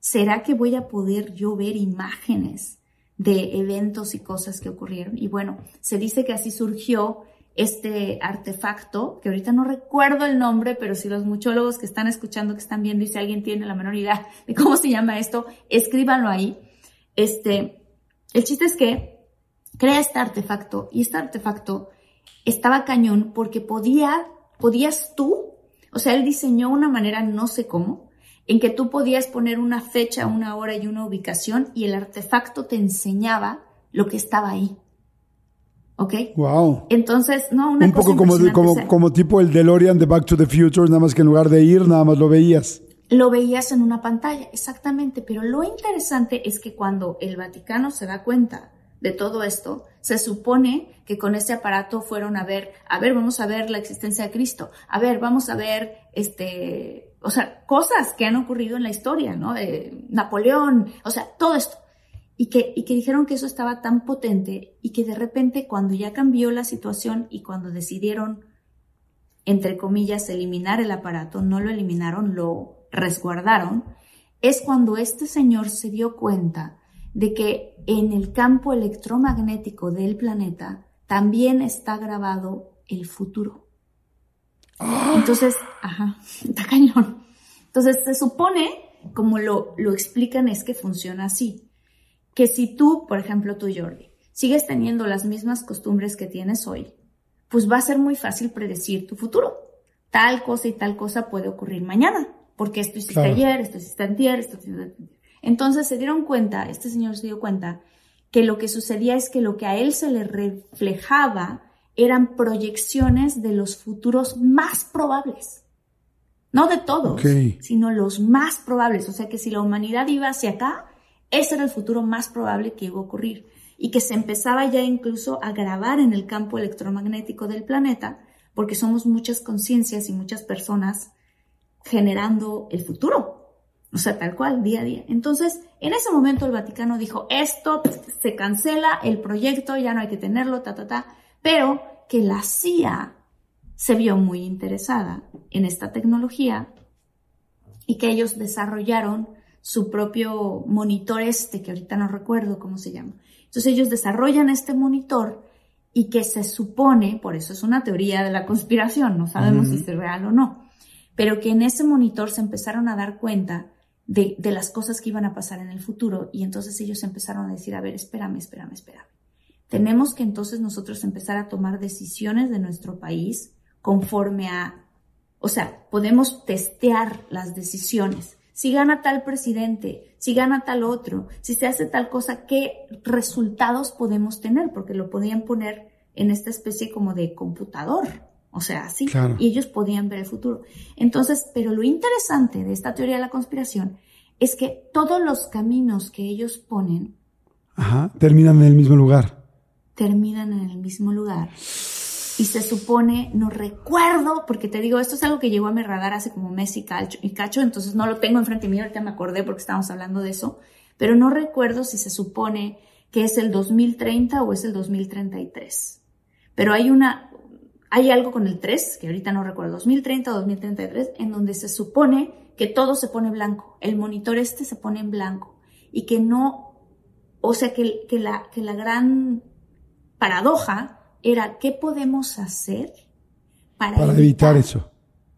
¿Será que voy a poder yo ver imágenes de eventos y cosas que ocurrieron? Y bueno, se dice que así surgió este artefacto, que ahorita no recuerdo el nombre, pero si los muchólogos que están escuchando, que están viendo, y si alguien tiene la menor idea (laughs) de cómo se llama esto, escríbanlo ahí. Este, el chiste es que crea este artefacto y este artefacto estaba cañón porque podía, podías tú, o sea, él diseñó una manera, no sé cómo, en que tú podías poner una fecha, una hora y una ubicación y el artefacto te enseñaba lo que estaba ahí. ¿Ok? Wow. Entonces, no, una Un cosa poco como, como, como tipo el DeLorean de Back to the Future, nada más que en lugar de ir, nada más lo veías. Lo veías en una pantalla, exactamente, pero lo interesante es que cuando el Vaticano se da cuenta de todo esto, se supone que con ese aparato fueron a ver, a ver, vamos a ver la existencia de Cristo, a ver, vamos a ver, este, o sea, cosas que han ocurrido en la historia, ¿no? Eh, Napoleón, o sea, todo esto. Y que, y que dijeron que eso estaba tan potente y que de repente cuando ya cambió la situación y cuando decidieron entre comillas, eliminar el aparato, no lo eliminaron, lo resguardaron, es cuando este señor se dio cuenta de que en el campo electromagnético del planeta también está grabado el futuro. Entonces, ajá, (laughs) está cañón. Entonces, se supone, como lo, lo explican, es que funciona así. Que si tú, por ejemplo, tú, Jordi, sigues teniendo las mismas costumbres que tienes hoy, pues va a ser muy fácil predecir tu futuro. Tal cosa y tal cosa puede ocurrir mañana, porque esto hiciste ayer, esto hiciste antier, esto hiciste Entonces se dieron cuenta, este señor se dio cuenta, que lo que sucedía es que lo que a él se le reflejaba eran proyecciones de los futuros más probables. No de todos, sino los más probables. O sea que si la humanidad iba hacia acá, ese era el futuro más probable que iba a ocurrir. Y que se empezaba ya incluso a grabar en el campo electromagnético del planeta, porque somos muchas conciencias y muchas personas generando el futuro. O sea, tal cual, día a día. Entonces, en ese momento el Vaticano dijo, esto se cancela, el proyecto ya no hay que tenerlo, ta, ta, ta. Pero que la CIA se vio muy interesada en esta tecnología y que ellos desarrollaron su propio monitor este, que ahorita no recuerdo cómo se llama. Entonces ellos desarrollan este monitor y que se supone, por eso es una teoría de la conspiración, no sabemos si es real o no, pero que en ese monitor se empezaron a dar cuenta de, de, las cosas que iban a pasar en el futuro y entonces ellos empezaron a decir, a ver, espérame, espérame, espérame. Tenemos que entonces nosotros empezar a tomar decisiones de nuestro país conforme a, o sea, podemos testear las decisiones. Si gana tal presidente, si gana tal otro, si se hace tal cosa, ¿qué resultados podemos tener? Porque lo podían poner en esta especie como de computador. O sea, así. Y ellos podían ver el futuro. Entonces, pero lo interesante de esta teoría de la conspiración es que todos los caminos que ellos ponen Ajá, terminan en el mismo lugar terminan en el mismo lugar. Y se supone, no recuerdo, porque te digo, esto es algo que llegó a mi radar hace como mes y cacho, cacho, entonces no lo tengo enfrente mío, ahorita me acordé porque estábamos hablando de eso, pero no recuerdo si se supone que es el 2030 o es el 2033. Pero hay una, hay algo con el 3, que ahorita no recuerdo, 2030 o 2033, en donde se supone que todo se pone blanco, el monitor este se pone en blanco y que no, o sea que, que, la, que la gran paradoja era qué podemos hacer para, evitar, eso.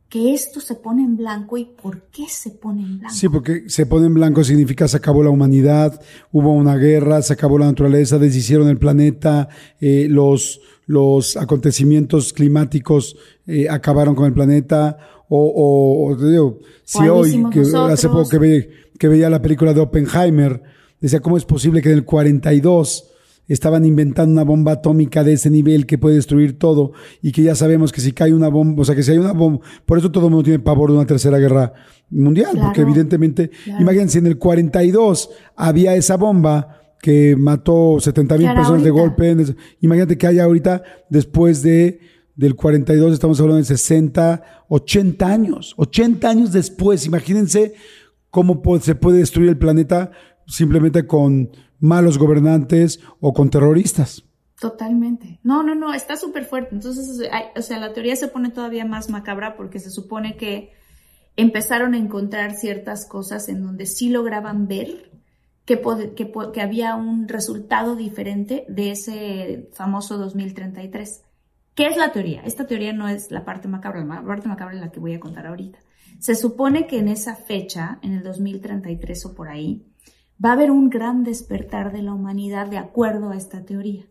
Que esto se pone en blanco y por qué se pone en blanco. Sí, porque se pone en blanco significa se acabó la humanidad, hubo una guerra, se acabó la naturaleza, deshicieron el planeta, eh, los, los acontecimientos climáticos eh, acabaron con el planeta, o, o, te digo, si hoy, que hace poco que, que veía la película de Oppenheimer, decía, ¿cómo es posible que en el 42 estaban inventando una bomba atómica de ese nivel que puede destruir todo y que ya sabemos que si cae una bomba, o sea, que si hay una bomba, por eso todo el mundo tiene pavor de una tercera guerra mundial, porque evidentemente, imagínense, en el 42 había esa bomba que mató 70 mil personas de golpe, imagínate que haya ahorita, después de del 42, estamos hablando de 60, 80 años, 80 años después, imagínense cómo se puede destruir el planeta simplemente con malos gobernantes o con terroristas. Totalmente. No, no, no, está súper fuerte. Entonces, o sea, la teoría se pone todavía más macabra porque se supone que empezaron a encontrar ciertas cosas en donde sí lograban ver que, que, había un resultado diferente de ese famoso 2033. ¿Qué es la teoría? Esta teoría no es la parte macabra, la parte macabra es la que voy a contar ahorita. Se supone que en esa fecha, en el 2033 o por ahí, va a haber un gran despertar de la humanidad de acuerdo a esta teoría.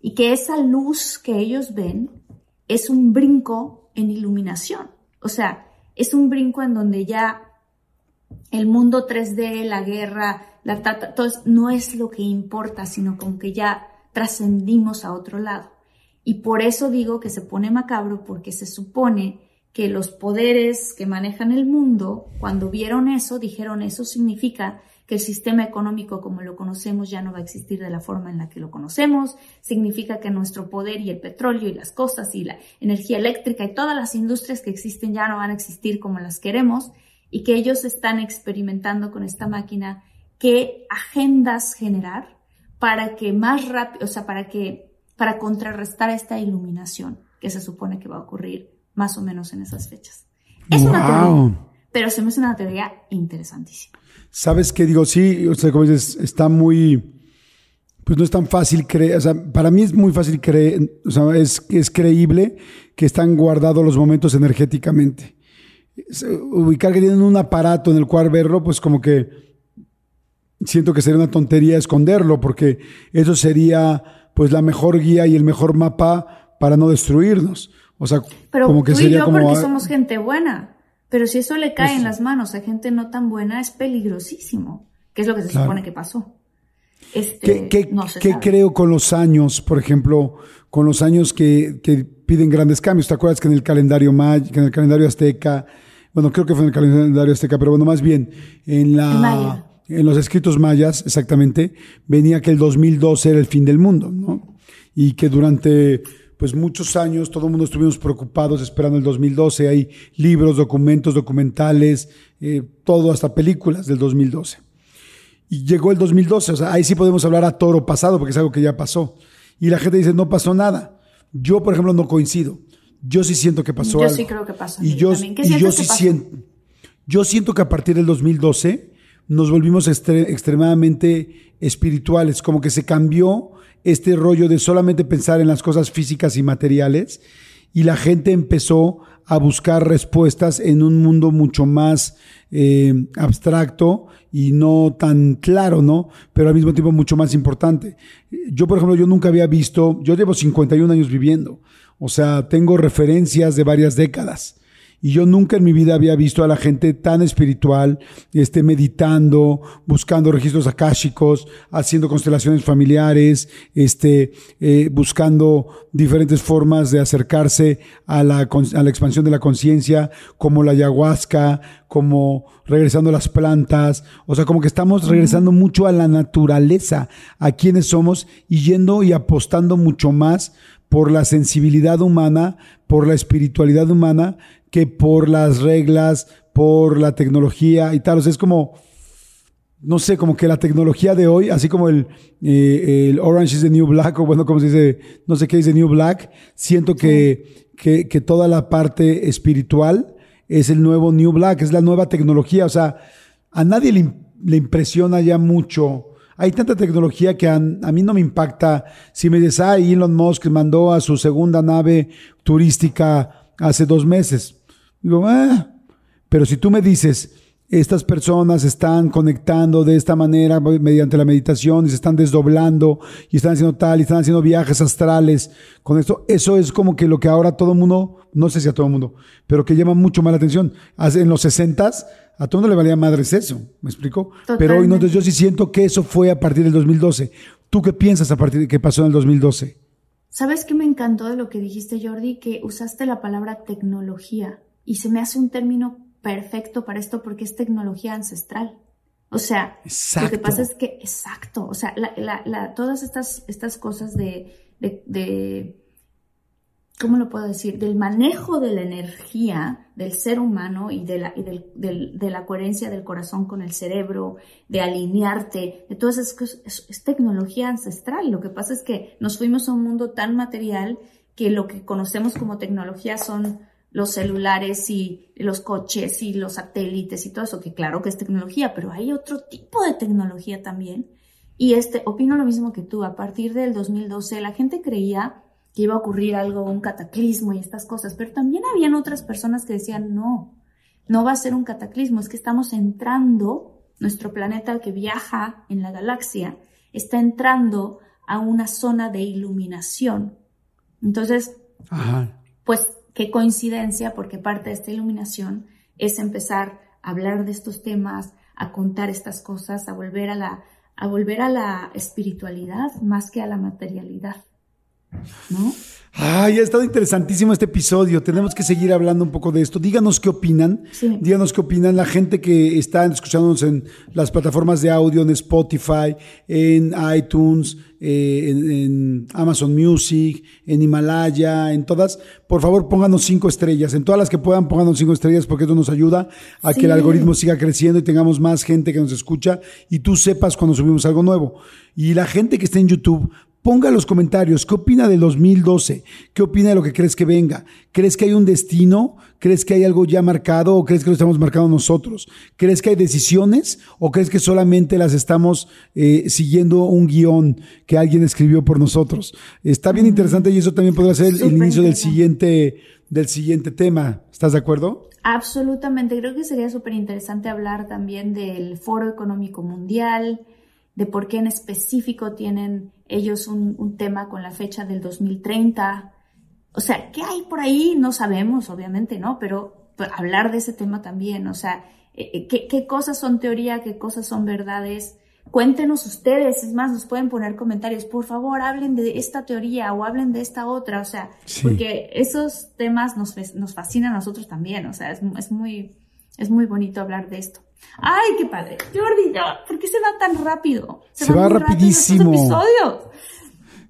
Y que esa luz que ellos ven es un brinco en iluminación. O sea, es un brinco en donde ya el mundo 3D, la guerra, la todo no es lo que importa, sino como que ya trascendimos a otro lado. Y por eso digo que se pone macabro, porque se supone que los poderes que manejan el mundo, cuando vieron eso, dijeron eso significa que el sistema económico como lo conocemos ya no va a existir de la forma en la que lo conocemos, significa que nuestro poder y el petróleo y las costas y la energía eléctrica y todas las industrias que existen ya no van a existir como las queremos y que ellos están experimentando con esta máquina qué agendas generar para que más rápido, o sea, para que, para contrarrestar esta iluminación que se supone que va a ocurrir más o menos en esas fechas. Es una teoría, pero se me hace una teoría interesantísima. ¿Sabes qué digo? Sí, o sea, como dices, está muy, pues no es tan fácil creer, o sea, para mí es muy fácil creer, o sea, es, es creíble que están guardados los momentos energéticamente. Ubicar que tienen un aparato en el cual verlo, pues como que siento que sería una tontería esconderlo, porque eso sería pues la mejor guía y el mejor mapa para no destruirnos. O sea, Pero como que tú y sería yo como porque somos gente buena. Pero si eso le cae en las manos a gente no tan buena, es peligrosísimo. Que es lo que se Claro. supone que pasó. Este, ¿Qué, qué- no se qué sabe. creo con los años? Por ejemplo, con los años que, que piden grandes cambios. ¿Te acuerdas que en el calendario may- que en el calendario azteca, bueno, creo que fue en el calendario azteca, pero bueno, más bien en la maya. en los escritos mayas, exactamente, venía que el 2012 era el fin del mundo, ¿no? Y que durante pues muchos años todo el mundo estuvimos preocupados esperando el 2012. Hay libros, documentos, documentales, eh, todo, hasta películas del 2012. Y llegó el 2012, o sea, ahí sí podemos hablar a toro pasado, porque es algo que ya pasó. Y la gente dice, no pasó nada. Yo, por ejemplo, no coincido. Yo sí siento que pasó Yo algo. sí creo que pasó. Y yo. ¿Qué y yo sí pasó? siento, yo siento que a partir del 2012 nos volvimos estre- extremadamente espirituales, como que se cambió este rollo de solamente pensar en las cosas físicas y materiales y la gente empezó a buscar respuestas en un mundo mucho más eh, abstracto y no tan claro, ¿no? Pero al mismo tiempo mucho más importante. Yo, por ejemplo, yo nunca había visto, yo llevo 51 años viviendo, o sea, tengo referencias de varias décadas. Y yo nunca en mi vida había visto a la gente tan espiritual, este, meditando, buscando registros akáshicos, haciendo constelaciones familiares, este, eh, buscando diferentes formas de acercarse a la, a la expansión de la conciencia, como la ayahuasca, como regresando a las plantas. O sea, como que estamos regresando mucho a la naturaleza, a quienes somos y yendo y apostando mucho más por la sensibilidad humana, por la espiritualidad humana, que por las reglas, por la tecnología y tal. O sea, es como, no sé, como que la tecnología de hoy, así como el, eh, el Orange is the New Black, o bueno, como se dice, no sé qué dice New Black, siento que, que, que toda la parte espiritual es el nuevo New Black, es la nueva tecnología. O sea, a nadie le, le impresiona ya mucho. Hay tanta tecnología que a, a mí no me impacta. Si me dices, ah, Elon Musk mandó a su segunda nave turística hace dos meses. Digo, ah, pero si tú me dices, estas personas están conectando de esta manera mediante la meditación y se están desdoblando y están haciendo tal y están haciendo viajes astrales con esto, eso es como que lo que ahora todo el mundo, no sé si a todo el mundo, pero que llama mucho más la atención. En los 60 a todo el mundo le valía madres eso, ¿me explico? Pero hoy no, entonces yo sí siento que eso fue a partir del 2012. ¿Tú qué piensas a partir de que pasó en el 2012? ¿Sabes qué me encantó de lo que dijiste, Jordi? Que usaste la palabra tecnología y se me hace un término perfecto para esto porque es tecnología ancestral. O sea, lo que pasa es que, exacto, o sea, la, la- la- todas estas, estas cosas de, de, de- ¿cómo lo puedo decir? Del manejo de la energía del ser humano y de la, y del- del- de la coherencia del corazón con el cerebro, de alinearte, de todas esas cosas, es, es tecnología ancestral. Lo que pasa es que nos fuimos a un mundo tan material que lo que conocemos como tecnología son los celulares y los coches y los satélites y todo eso, que claro que es tecnología, pero hay otro tipo de tecnología también. Y este, opino lo mismo que tú, a partir del 2012 la gente creía que iba a ocurrir algo, un cataclismo y estas cosas, pero también habían otras personas que decían, no, no va a ser un cataclismo, es que estamos entrando, nuestro planeta que viaja en la galaxia, está entrando a una zona de iluminación. Entonces, Ajá. pues qué coincidencia, porque parte de esta iluminación es empezar a hablar de estos temas, a contar estas cosas, a volver a la, a volver a la espiritualidad más que a la materialidad. ¿No? Ay, ha estado interesantísimo este episodio. Tenemos que seguir hablando un poco de esto. Díganos qué opinan. Sí. Díganos qué opinan la gente que está escuchándonos en las plataformas de audio, en Spotify, en iTunes, eh, en, en Amazon Music, en Himalaya, en todas. Por favor, pónganos cinco estrellas. En todas las que puedan, pónganos cinco estrellas porque eso nos ayuda a Sí. que el algoritmo siga creciendo y tengamos más gente que nos escucha y tú sepas cuando subimos algo nuevo. Y la gente que está en YouTube, Ponga en los comentarios qué opina del 2012, qué opina de lo que crees que venga. ¿Crees que hay un destino? ¿Crees que hay algo ya marcado o crees que lo estamos marcando nosotros? ¿Crees que hay decisiones o crees que solamente las estamos eh, siguiendo un guion que alguien escribió por nosotros? Está bien interesante y eso también podría ser el, inicio del siguiente, del siguiente tema. ¿Estás de acuerdo? Absolutamente. Creo que sería súper interesante hablar también del Foro Económico Mundial, de por qué en específico tienen ellos un, tema con la fecha del 2030. O sea, ¿qué hay por ahí? No sabemos, obviamente, ¿no? Pero pues, hablar de ese tema también, o sea, eh, eh, ¿qué, ¿qué, cosas son teoría, qué cosas son verdades? Cuéntenos ustedes, es más, nos pueden poner comentarios, por favor, hablen de esta teoría o hablen de esta otra, o sea, porque esos temas nos, nos fascinan a nosotros también, o sea, es, es muy, es muy bonito hablar de esto. Ay, qué padre. Jordi, ¿por qué se va tan rápido? Se, va rapidísimo. Episodios.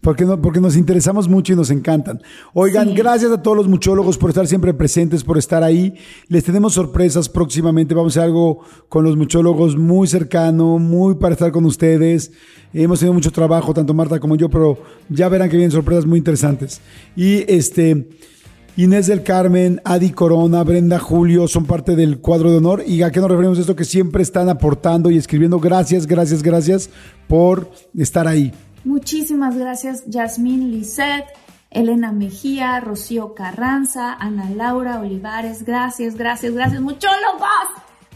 Porque, no, porque nos interesamos mucho y nos encantan. Oigan, gracias a todos los muchólogos por estar siempre presentes, por estar ahí. Les tenemos sorpresas próximamente. Vamos a hacer algo con los muchólogos muy cercano, muy para estar con ustedes. Hemos tenido mucho trabajo, tanto Marta como yo, pero ya verán que vienen sorpresas muy interesantes. Y este. Inés del Carmen, Adi Corona, Brenda Julio son parte del cuadro de honor. ¿Y a qué nos referimos esto? Que siempre están aportando y escribiendo. Gracias, gracias, gracias por estar ahí. Muchísimas gracias, Yasmín Lisset, Elena Mejía, Rocío Carranza, Ana Laura Olivares. Gracias, gracias, gracias. Muchólogos,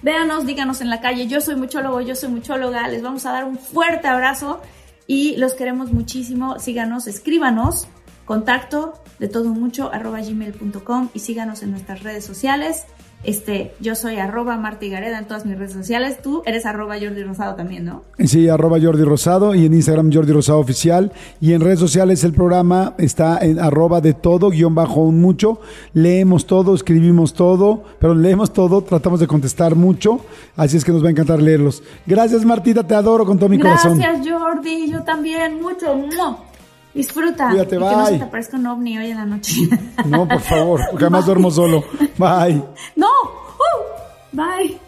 véanos, díganos en la calle. Yo soy muchólogo, yo soy muchóloga. Les vamos a dar un fuerte abrazo y los queremos muchísimo. Síganos, escríbanos contacto de todo mucho arroba gmail.com y síganos en nuestras redes sociales. Este, yo soy arroba Marta Gareda en todas mis redes sociales. Tú eres arroba Jordi Rosado también, ¿no? Sí, arroba Jordi Rosado y en Instagram Jordi Rosado Oficial. Y en redes sociales el programa está en arroba de todo, guion bajo un mucho. Leemos todo, escribimos todo, pero leemos todo, tratamos de contestar mucho. Así es que nos va a encantar leerlos. Gracias Martita, te adoro con todo mi corazón. Gracias Jordi, yo también, mucho. Disfruta. Cuídate, y bye. Que no se te aparezca un ovni hoy en la noche. (laughs) No, por favor, porque además duermo solo. Bye. No. Uh, bye.